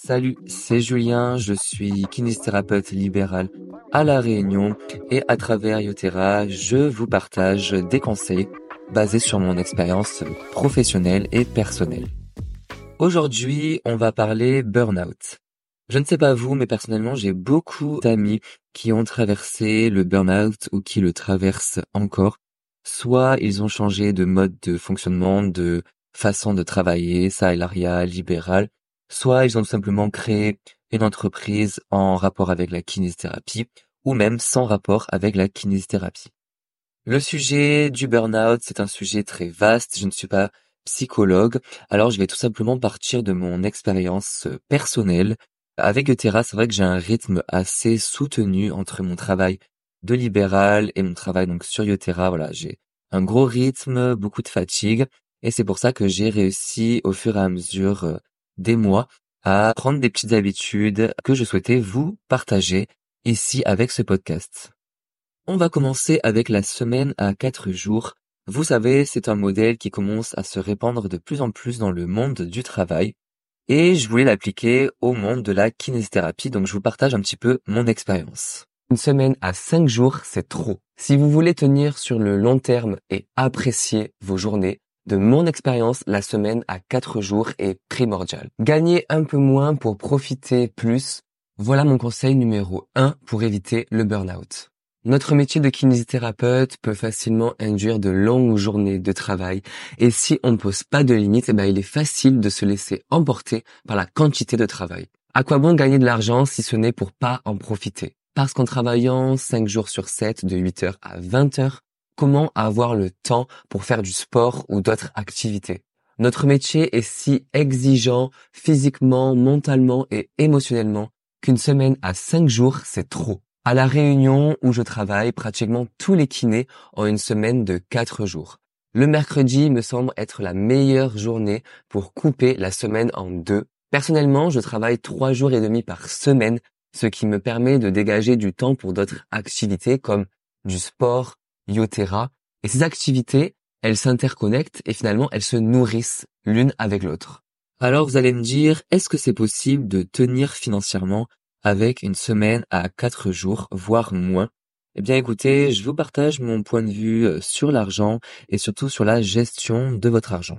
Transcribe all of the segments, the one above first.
Salut, c'est Julien, je suis kinésithérapeute libéral à La Réunion et à travers Yotera, je vous partage des conseils basés sur mon expérience professionnelle et personnelle. Aujourd'hui, on va parler burn-out. Je ne sais pas vous, mais personnellement, j'ai beaucoup d'amis qui ont traversé le burn-out ou qui le traversent encore. Soit ils ont changé de mode de fonctionnement, de façon de travailler, salarial, libéral, soit ils ont tout simplement créé une entreprise en rapport avec la kinésithérapie ou même sans rapport avec la kinésithérapie. Le sujet du burn-out, c'est un sujet très vaste, je ne suis pas psychologue, alors je vais tout simplement partir de mon expérience personnelle. Avec Eutera, c'est vrai que j'ai un rythme assez soutenu entre mon travail de libéral et mon travail donc sur Yotera. Voilà, j'ai un gros rythme, beaucoup de fatigue, et c'est pour ça que j'ai réussi au fur et à mesure euh, des mois à prendre des petites habitudes que je souhaitais vous partager ici avec ce podcast. On va commencer avec la semaine à quatre jours. Vous savez, c'est un modèle qui commence à se répandre de plus en plus dans le monde du travail et je voulais l'appliquer au monde de la kinésithérapie, donc je vous partage un petit peu mon expérience. Une semaine à cinq jours, c'est trop. Si vous voulez tenir sur le long terme et apprécier vos journées, de mon expérience, la semaine à 4 jours est primordiale. Gagner un peu moins pour profiter plus, voilà mon conseil numéro 1 pour éviter le burn-out. Notre métier de kinésithérapeute peut facilement induire de longues journées de travail et si on ne pose pas de limites, eh ben, il est facile de se laisser emporter par la quantité de travail. À quoi bon gagner de l'argent si ce n'est pour pas en profiter? Parce qu'en travaillant 5 jours sur 7 de 8h à 20h, comment avoir le temps pour faire du sport ou d'autres activités. Notre métier est si exigeant physiquement, mentalement et émotionnellement qu'une semaine à cinq jours, c'est trop. À la réunion où je travaille, pratiquement tous les kinés ont une semaine de quatre jours. Le mercredi me semble être la meilleure journée pour couper la semaine en deux. Personnellement, je travaille trois jours et demi par semaine, ce qui me permet de dégager du temps pour d'autres activités comme du sport, Yotera. Et ces activités, elles s'interconnectent et finalement elles se nourrissent l'une avec l'autre. Alors vous allez me dire, est-ce que c'est possible de tenir financièrement avec une semaine à quatre jours, voire moins? Eh bien écoutez, je vous partage mon point de vue euh, sur l'argent et surtout sur la gestion de votre argent.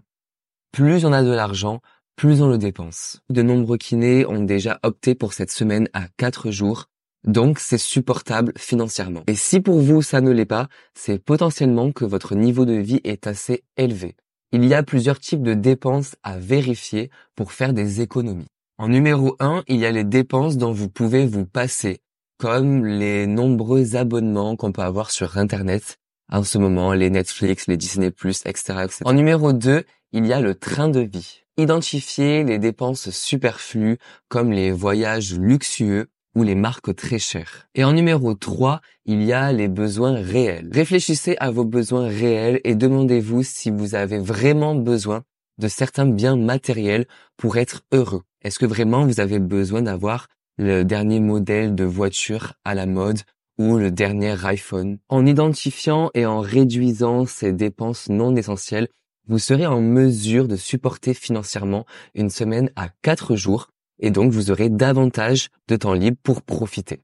Plus on a de l'argent, plus on le dépense. De nombreux kinés ont déjà opté pour cette semaine à quatre jours donc c'est supportable financièrement. Et si pour vous ça ne l'est pas, c'est potentiellement que votre niveau de vie est assez élevé. Il y a plusieurs types de dépenses à vérifier pour faire des économies. En numéro 1, il y a les dépenses dont vous pouvez vous passer, comme les nombreux abonnements qu'on peut avoir sur Internet en ce moment, les Netflix, les Disney+, etc., etc. En numéro 2, il y a le train de vie. Identifiez les dépenses superflues comme les voyages luxueux ou les marques très chères. Et en numéro 3, il y a les besoins réels. Réfléchissez à vos besoins réels et demandez-vous si vous avez vraiment besoin de certains biens matériels pour être heureux. Est-ce que vraiment vous avez besoin d'avoir le dernier modèle de voiture à la mode ou le dernier iPhone? En identifiant et en réduisant ces dépenses non essentielles, vous serez en mesure de supporter financièrement une semaine à 4 jours et donc vous aurez davantage de temps libre pour profiter.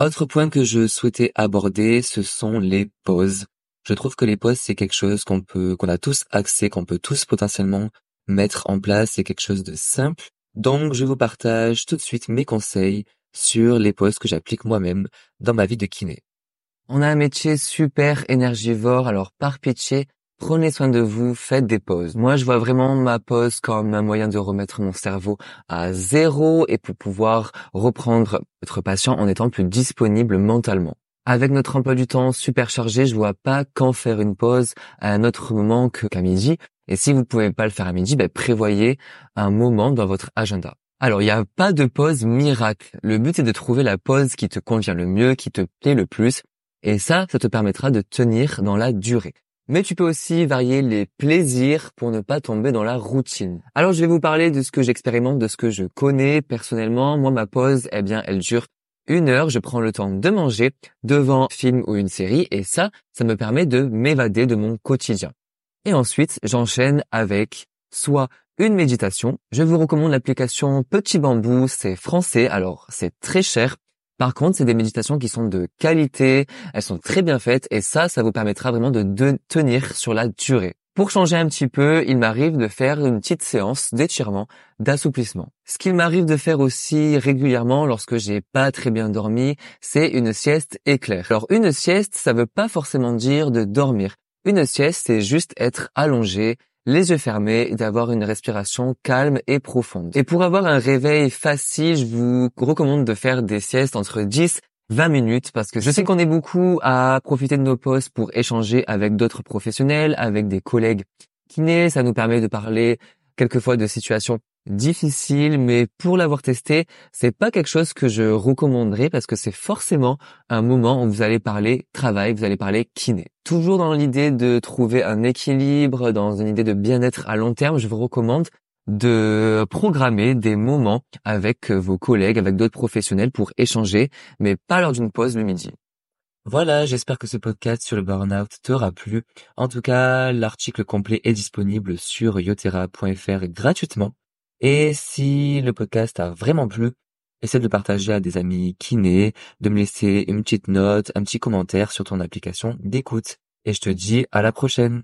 Autre point que je souhaitais aborder, ce sont les pauses. Je trouve que les pauses, c'est quelque chose qu'on peut, qu'on a tous accès, qu'on peut tous potentiellement mettre en place, c'est quelque chose de simple. Donc, je vous partage tout de suite mes conseils sur les pauses que j'applique moi-même dans ma vie de kiné. On a un métier super énergivore, alors par pitié, Prenez soin de vous, faites des pauses. Moi, je vois vraiment ma pause comme un moyen de remettre mon cerveau à zéro et pour pouvoir reprendre votre patient en étant plus disponible mentalement. Avec notre emploi du temps super chargé, je vois pas quand faire une pause à un autre moment qu'à midi. Et si vous pouvez pas le faire à midi, ben, prévoyez un moment dans votre agenda. Alors, il n'y a pas de pause miracle. Le but est de trouver la pause qui te convient le mieux, qui te plaît le plus. Et ça, ça te permettra de tenir dans la durée. Mais tu peux aussi varier les plaisirs pour ne pas tomber dans la routine. Alors je vais vous parler de ce que j'expérimente, de ce que je connais personnellement. Moi, ma pause, eh bien, elle dure une heure. Je prends le temps de manger devant un film ou une série et ça, ça me permet de m'évader de mon quotidien. Et ensuite, j'enchaîne avec soit une méditation. Je vous recommande l'application Petit Bambou, c'est français, alors c'est très cher. Par contre, c'est des méditations qui sont de qualité, elles sont très bien faites et ça, ça vous permettra vraiment de, tenir sur la durée. Pour changer un petit peu, il m'arrive de faire une petite séance d'étirement, d'assouplissement. Ce qu'il m'arrive de faire aussi régulièrement lorsque j'ai pas très bien dormi, c'est une sieste éclair. Alors une sieste, ça veut pas forcément dire de dormir. Une sieste, c'est juste être allongé, les yeux fermés et d'avoir une respiration calme et profonde. Et pour avoir un réveil facile, je vous recommande de faire des siestes entre 10 20 minutes parce que je sais qu'on est beaucoup à profiter de nos postes pour échanger avec d'autres professionnels, avec des collègues kinés, ça nous permet de parler quelquefois de situations difficiles, mais pour l'avoir testé, c'est pas quelque chose que je recommanderais parce que c'est forcément un moment où vous allez parler travail, vous allez parler kiné. Toujours dans l'idée de trouver un équilibre, dans une idée de bien-être à long terme, je vous recommande de programmer des moments avec vos collègues, avec d'autres professionnels pour échanger, mais pas lors d'une pause le midi. Voilà, j'espère que ce podcast sur le burnout t'aura plu. En tout cas, l'article complet est disponible sur yotera.fr gratuitement. Et si le podcast a vraiment plu, essaie de le partager à des amis kinés, de me laisser une petite note, un petit commentaire sur ton application d'écoute. Et je te dis à la prochaine.